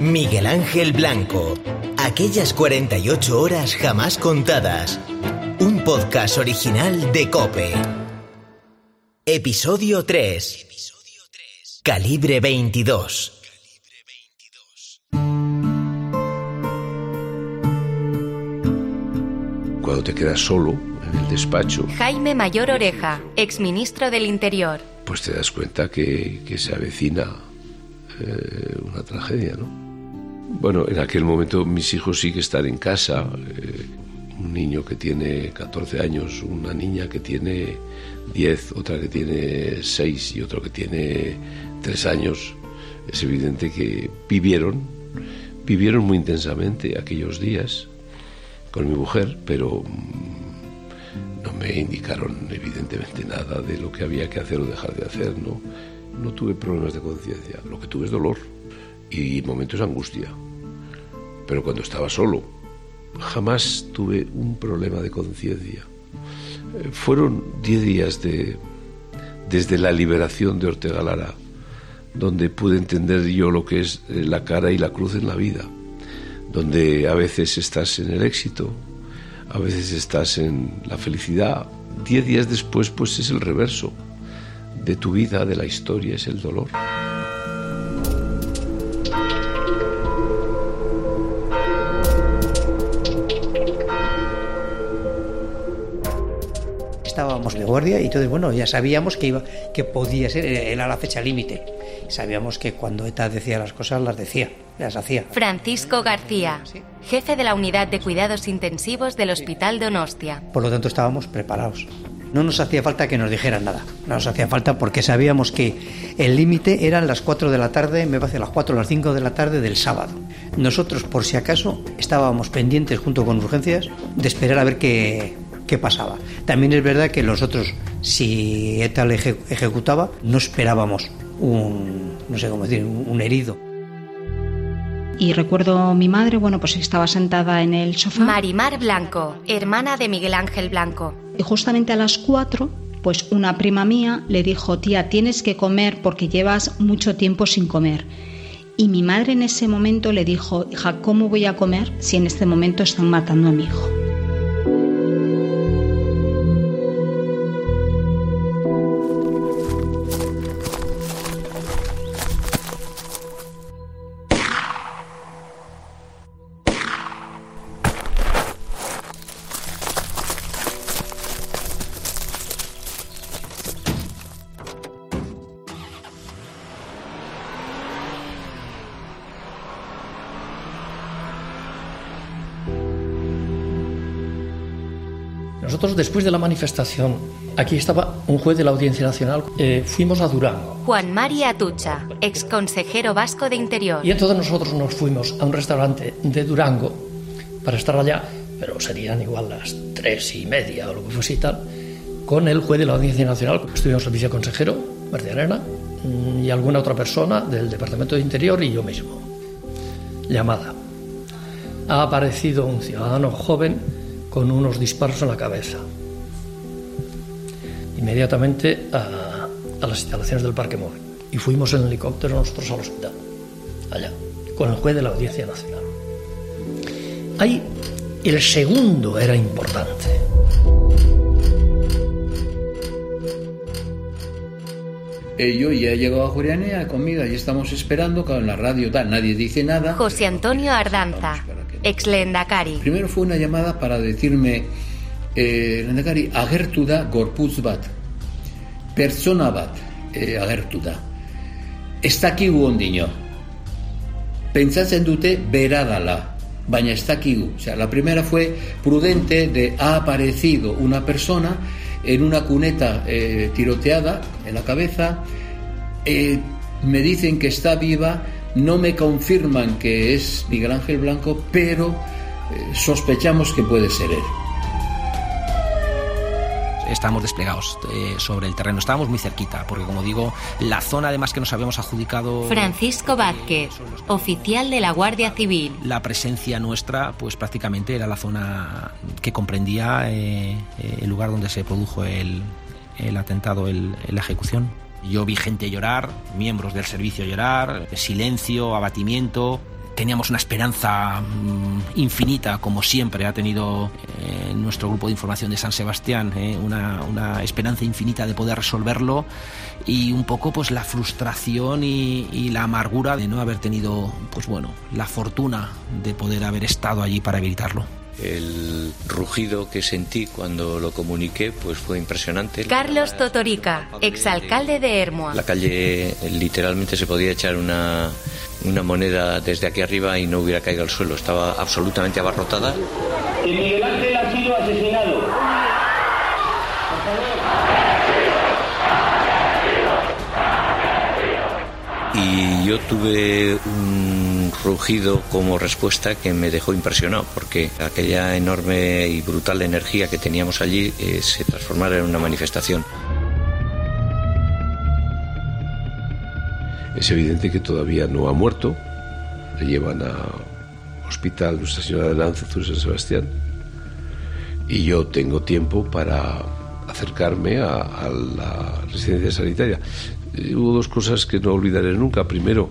Miguel Ángel Blanco. Aquellas 48 horas jamás contadas. Un podcast original de Cope. Episodio 3. Calibre 22. Cuando te quedas solo en el despacho, Jaime Mayor Oreja, exministro del Interior. pues te das cuenta que, que se avecina eh, una tragedia, ¿no? Bueno, en aquel momento mis hijos sí que están en casa. eh, un niño que tiene 14 años, una niña que tiene 10, otra que tiene 6 y otro que tiene 3 años. Es evidente que vivieron, vivieron muy intensamente aquellos días con mi mujer, pero mm, no me indicaron evidentemente nada de lo que había que hacer o dejar de hacer, ¿no? No tuve problemas de conciencia, lo que tuve es dolor y momentos de angustia. Pero cuando estaba solo, jamás tuve un problema de conciencia. Eh, Fueron diez días de, desde la liberación de Ortega Lara, donde pude entender yo lo que es eh, la cara y la cruz en la vida, donde a veces estás en el éxito, a veces estás en la felicidad. Diez días después, pues es el reverso de tu vida, de la historia, es el dolor. Estábamos de guardia y entonces, bueno, ya sabíamos que, iba, que podía ser, era la fecha límite. Sabíamos que cuando ETA decía las cosas, las decía, las hacía. Francisco García, jefe de la unidad de cuidados intensivos del Hospital Donostia. Por lo tanto, estábamos preparados. No nos hacía falta que nos dijeran nada. No nos hacía falta porque sabíamos que el límite eran las 4 de la tarde, me parece las 4 o las 5 de la tarde del sábado. Nosotros, por si acaso, estábamos pendientes junto con urgencias de esperar a ver qué, qué pasaba. También es verdad que nosotros, si ETA le eje- ejecutaba, no esperábamos un, no sé cómo decir, un herido. Y recuerdo mi madre, bueno, pues estaba sentada en el sofá Marimar Blanco, hermana de Miguel Ángel Blanco. y justamente a las cuatro, pues una prima mía le dijo, tía, tienes que comer porque llevas mucho tiempo sin comer. Y mi madre en ese momento le dijo, hija, ¿cómo voy a comer si en este momento están matando a mi hijo? Nosotros, después de la manifestación, aquí estaba un juez de la Audiencia Nacional, eh, fuimos a Durango. Juan Mari Atucha, exconsejero vasco de Interior. Y entonces nosotros nos fuimos a un restaurante de Durango para estar allá, pero serían igual las tres y media o lo que fuese y tal, con el juez de la Audiencia Nacional. Estuvimos el viceconsejero, Martí Arena, mm, y alguna otra persona del Departamento de Interior y yo mismo. Llamada. Ha aparecido un ciudadano joven con unos disparos en la cabeza. Inmediatamente a, las instalaciones del Parque Móvil. Y fuimos en helicóptero nosotros al hospital, allá, con el juez de la Audiencia Nacional. Ahí el segundo era importante. Eh, yo ya he llegado a Juriania, he comido, y estamos esperando, claro, en la radio tal, nadie dice nada. José Antonio Ardanza, ex Lendakari. Primero fue una llamada para decirme, eh, Lehendakari, agertu da gorputz bat, pertsona bat eh, agertu da. Ez dakigu ondino. Pentsatzen dute bera dala, baina ez dakigu. O sea, la primera fue prudente de ha aparecido una persona en una cuneta eh, tiroteada en la cabeza. Eh, me dicen que está viva, no me confirman que es Miguel Ángel Blanco, pero eh, sospechamos que puede ser él. Estábamos desplegados eh, sobre el terreno, estábamos muy cerquita, porque como digo, la zona además que nos habíamos adjudicado... Francisco Vázquez, oficial de la Guardia Civil. La presencia nuestra, pues prácticamente era la zona que comprendía eh, eh, el lugar donde se produjo el, el atentado, el- la ejecución. Yo vi gente llorar, miembros del servicio llorar, silencio, abatimiento, teníamos una esperanza mm, infinita, como siempre ha tenido eh, nuestro grupo de información de San Sebastián, eh, una, una, esperanza infinita de poder resolverlo y un poco pues la frustración y, y, la amargura de no haber tenido pues bueno la fortuna de poder haber estado allí para evitarlo. El rugido que sentí cuando lo comuniqué pues fue impresionante. Carlos Totorica, exalcalde de Hermoa. La calle literalmente se podía echar una, una moneda desde aquí arriba y no hubiera caído al suelo. Estaba absolutamente abarrotada. Y Miguel Ángel ha sido asesinado. Y yo tuve un rugido como respuesta que me dejó impresionado, porque aquella enorme y brutal energía que teníamos allí eh, se transformara en una manifestación. Es evidente que todavía no ha muerto. Le llevan a hospital Nuestra Señora de Lanzazú San Sebastián. Y yo tengo tiempo para acercarme a, la residencia sanitaria. Eh, hubo dos cosas que no olvidaré nunca. Primero,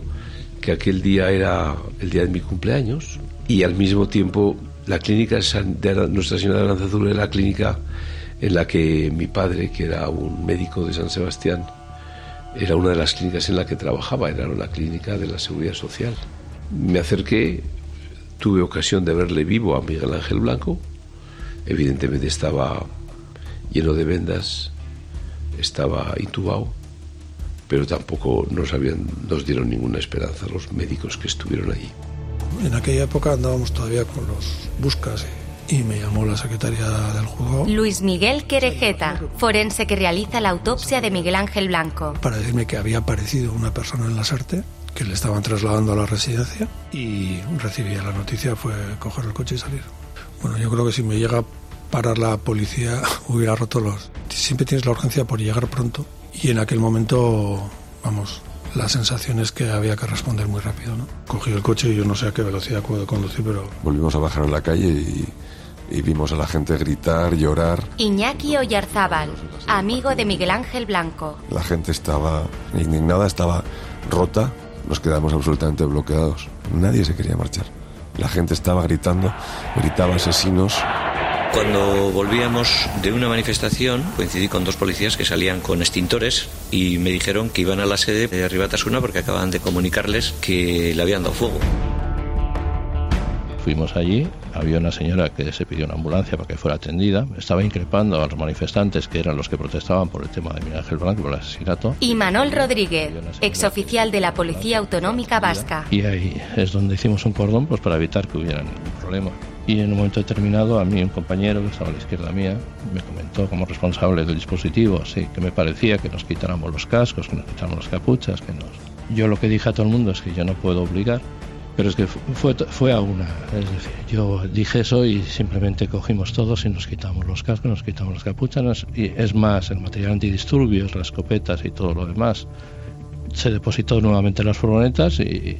que aquel día era el día de mi cumpleaños y al mismo tiempo la clínica de Nuestra Señora de Lanzazú era la clínica en la que mi padre, que era un médico de San Sebastián, era una de las clínicas en la que trabajaba, era la clínica de la Seguridad Social. Me acerqué, tuve ocasión de verle vivo a Miguel Ángel Blanco, evidentemente estaba lleno de vendas, estaba intubado, pero tampoco nos, habían, nos dieron ninguna esperanza los médicos que estuvieron allí. En aquella época andábamos todavía con los buscas y me llamó la secretaria del juzgado. Luis Miguel Querejeta, forense que realiza la autopsia de Miguel Ángel Blanco. Para decirme que había aparecido una persona en la SARTE, que le estaban trasladando a la residencia y recibí la noticia, fue coger el coche y salir. Bueno, yo creo que si me llega a parar la policía hubiera roto los... Siempre tienes la urgencia por llegar pronto y en aquel momento, vamos, la sensación es que había que responder muy rápido, ¿no? Cogí el coche y yo no sé a qué velocidad puedo conducir, pero... Volvimos a bajar a la calle y y vimos a la gente gritar, llorar. Iñaki Oyarzábal, amigo de Miguel Ángel Blanco. La gente estaba indignada, estaba rota, nos quedamos absolutamente bloqueados. Nadie se quería marchar. La gente estaba gritando, gritaba asesinos. Cuando volvíamos de una manifestación, coincidí con dos policías que salían con extintores y me dijeron que iban a la sede de Ribatasuna porque acababan de comunicarles que le habían dado fuego. Fuimos allí, había una señora que se pidió una ambulancia para que fuera atendida, estaba increpando a los manifestantes que eran los que protestaban por el tema de Miguel Ángel Blanco, por el asesinato. Y Manol Rodríguez, exoficial de la Policía Autonómica Vasca. Y ahí es donde hicimos un cordón pues, para evitar que hubiera ningún problema. Y en un momento determinado a mí un compañero que estaba a la izquierda mía me comentó como responsable del dispositivo, así que me parecía que nos quitáramos los cascos, que nos quitáramos las capuchas, que nos... Yo lo que dije a todo el mundo es que yo no puedo obligar, pero es que fue, fue a una. Es decir, yo dije eso y simplemente cogimos todos y nos quitamos los cascos, nos quitamos las capuchas. Y es más, el material antidisturbios, las escopetas y todo lo demás, se depositó nuevamente en las furgonetas y,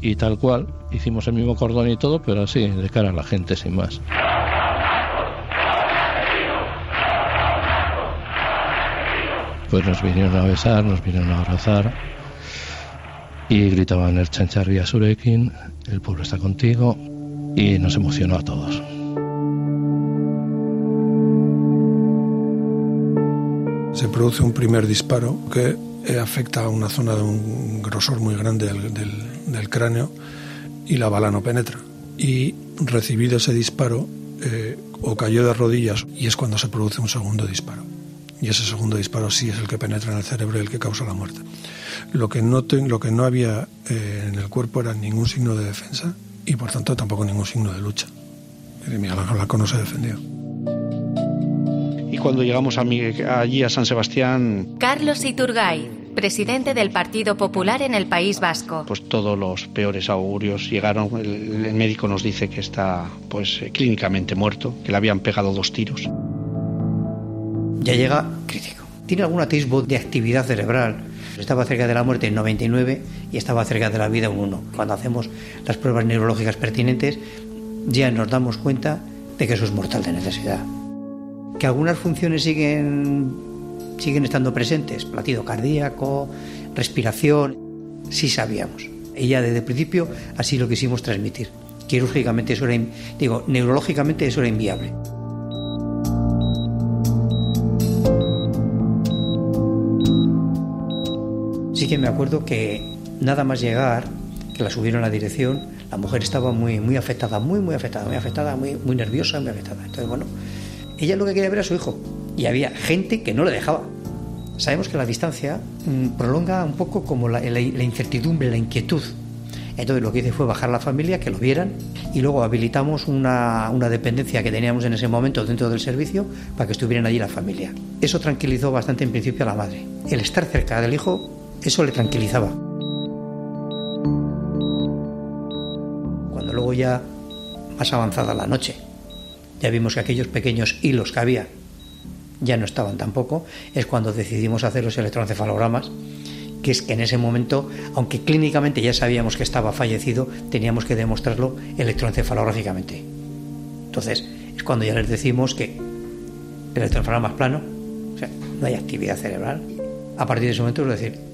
y tal cual. Hicimos el mismo cordón y todo, pero así, de cara a la gente, sin más. Pues nos vinieron a besar, nos vinieron a abrazar y gritaban el chancharria surekin, el pueblo está contigo y nos emocionó a todos. Se produce un primer disparo que afecta a una zona de un grosor muy grande del, del, del cráneo y la bala no penetra. Y recibido ese disparo, eh, o cayó de rodillas y es cuando se produce un segundo disparo. Y ese segundo disparo sí es el que penetra en el cerebro y el que causa la muerte. Lo que no, te, lo que no había eh, en el cuerpo era ningún signo de defensa y por tanto tampoco ningún signo de lucha. Miguel Ángel Blanco no se defendió. Y cuando llegamos a mi, allí a San Sebastián... Carlos Iturgay, presidente del Partido Popular en el País Vasco. Pues todos los peores augurios llegaron. El, el médico nos dice que está pues clínicamente muerto, que le habían pegado dos tiros. Ya llega crítico. Tiene algún atisbo de actividad cerebral. Estaba cerca de la muerte en 99 y estaba cerca de la vida en 1. Cuando hacemos las pruebas neurológicas pertinentes, ya nos damos cuenta de que eso es mortal de necesidad. Que algunas funciones siguen, siguen estando presentes, latido cardíaco, respiración, sí sabíamos. Y ya desde el principio así lo quisimos transmitir. Quirúrgicamente eso era, digo, neurológicamente eso era inviable. Que me acuerdo que nada más llegar, que la subieron a la dirección, la mujer estaba muy, muy afectada, muy, muy afectada, muy afectada, muy, muy nerviosa, muy afectada. Entonces, bueno, ella lo que quería ver a su hijo y había gente que no le dejaba. Sabemos que la distancia mm, prolonga un poco como la, incertidumbre, la inquietud. Entonces lo que hice fue bajar a la familia, que lo vieran, y luego habilitamos una, una, dependencia que teníamos en ese momento dentro del servicio para que estuvieran allí la familia. Eso tranquilizó bastante en principio a la madre. El estar cerca del hijo, eso le tranquilizaba. Cuando luego ya más avanzada la noche, ya vimos que aquellos pequeños hilos que había ya no estaban tampoco, es cuando decidimos hacer los electroencefalogramas, que es que en ese momento, aunque clínicamente ya sabíamos que estaba fallecido, teníamos que demostrarlo electroencefalográficamente. Entonces, es cuando ya les decimos que el electroencefalograma es plano, o sea, no hay actividad cerebral. A partir de ese momento, es decir,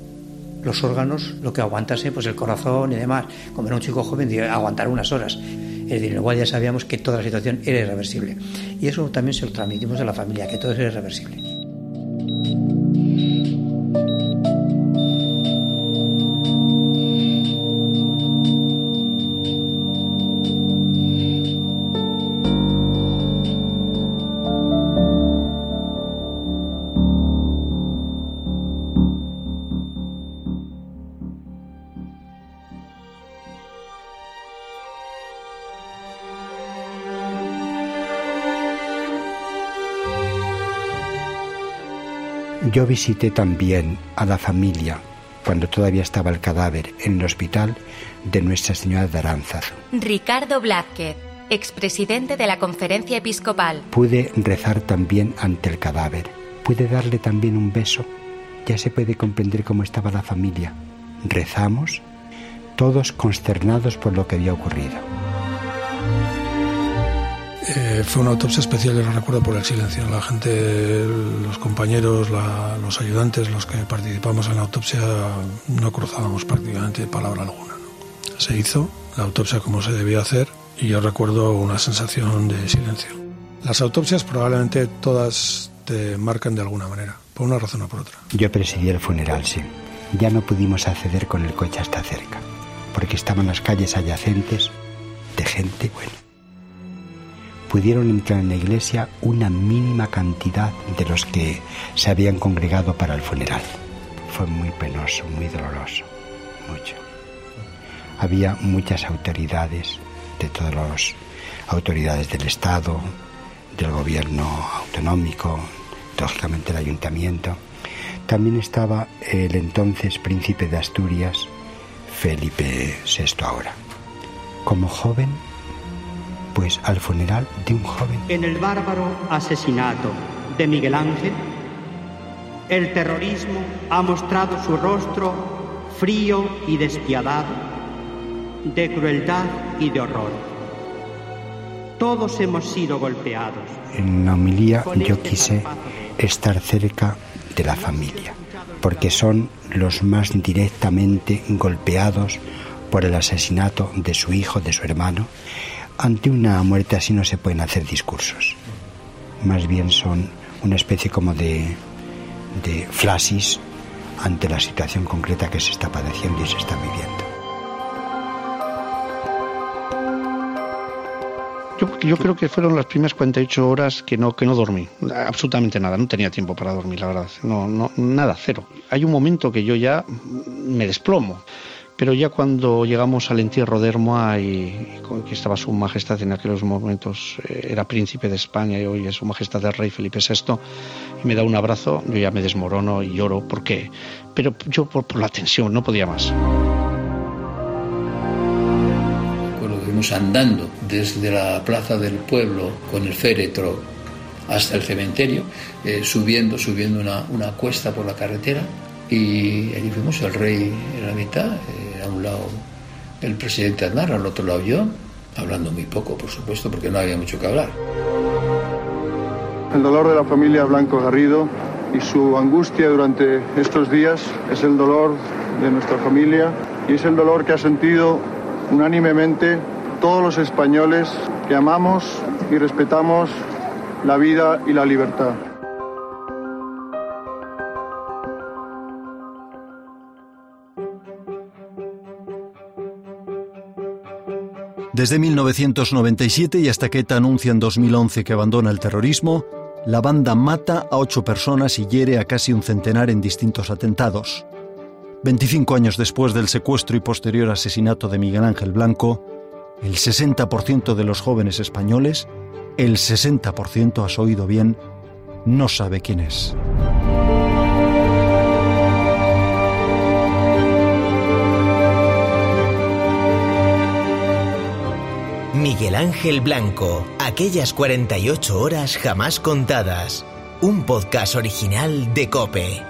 los órganos, lo que aguantase, pues el corazón y demás, como era un chico joven, aguantar unas horas. Es decir, igual ya sabíamos que toda la situación era irreversible. Y eso también se lo transmitimos a la familia, que todo es irreversible. Yo visité también a la familia cuando todavía estaba el cadáver en el hospital de Nuestra Señora de Aránzazu. Ricardo Blázquez, expresidente de la Conferencia Episcopal. Pude rezar también ante el cadáver. Pude darle también un beso. Ya se puede comprender cómo estaba la familia. Rezamos, todos consternados por lo que había ocurrido. Eh, fue una autopsia especial, yo lo recuerdo por el silencio. La gente, los compañeros, los ayudantes, los que participamos en la autopsia, no cruzábamos prácticamente palabra alguna. Se hizo la autopsia como se debía hacer y yo recuerdo una sensación de silencio. Las autopsias probablemente todas te marcan de alguna manera, por una razón o por otra. Yo presidí el funeral, sí. Ya no pudimos acceder con el coche hasta cerca, porque estaban las calles adyacentes de gente, bueno, pudieron entrar en la iglesia una mínima cantidad de los que se habían congregado para el funeral. Fue muy penoso, muy doloroso, mucho. Había muchas autoridades, de todas las autoridades del Estado, del gobierno autonómico, lógicamente el ayuntamiento. También estaba el entonces príncipe de Asturias, Felipe VI ahora. Como joven pues al funeral de un joven. En el bárbaro asesinato de Miguel Ángel, el terrorismo ha mostrado su rostro frío y despiadado, de crueldad y de horror. Todos hemos sido golpeados. En la homilía yo quise estar cerca de la familia, porque son los más directamente golpeados por el asesinato de su hijo, de su hermano, ante una muerte así no se pueden hacer discursos. Más bien son una especie como de, de ante la situación concreta que se está padeciendo y se está viviendo. Yo, creo que fueron las primeras 48 horas que no, que no dormí, absolutamente nada, no tenía tiempo para dormir, la verdad, no, nada, cero. Hay un momento que yo ya me desplomo. Pero ya cuando llegamos al entierro de Hermoa y, que estaba su majestad en aquellos momentos, eh, era príncipe de España y hoy es su majestad el rey Felipe VI, y me da un abrazo, yo ya me desmorono y lloro. ¿Por qué? Pero yo por, la tensión, no podía más. Cuando fuimos andando desde la plaza del pueblo con el féretro hasta el cementerio, eh, subiendo, subiendo una, una cuesta por la carretera, y allí fuimos el rey en la mitad, eh, a un lado el presidente Aznar, al otro lado yo, hablando muy poco, por supuesto, porque no había mucho que hablar. El dolor de la familia Blanco Garrido y su angustia durante estos días es el dolor de nuestra familia y es el dolor que ha sentido unánimemente todos los españoles que amamos y respetamos la vida y la libertad. Desde 1997 y hasta que ETA anuncia en 2011 que abandona el terrorismo, la banda mata a ocho personas y hiere a casi un centenar en distintos atentados. 25 años después del secuestro y posterior asesinato de Miguel Ángel Blanco, el 60% de los jóvenes españoles, el 60% has oído bien, no sabe quién es. Miguel Ángel Blanco, aquellas 48 horas jamás contadas. Un podcast original de Cope.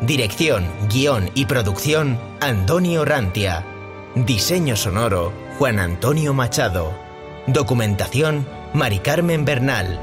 Dirección, guion y producción, Antonio Rantia. Diseño sonoro, Juan Antonio Machado. Documentación, Mari Carmen Bernal.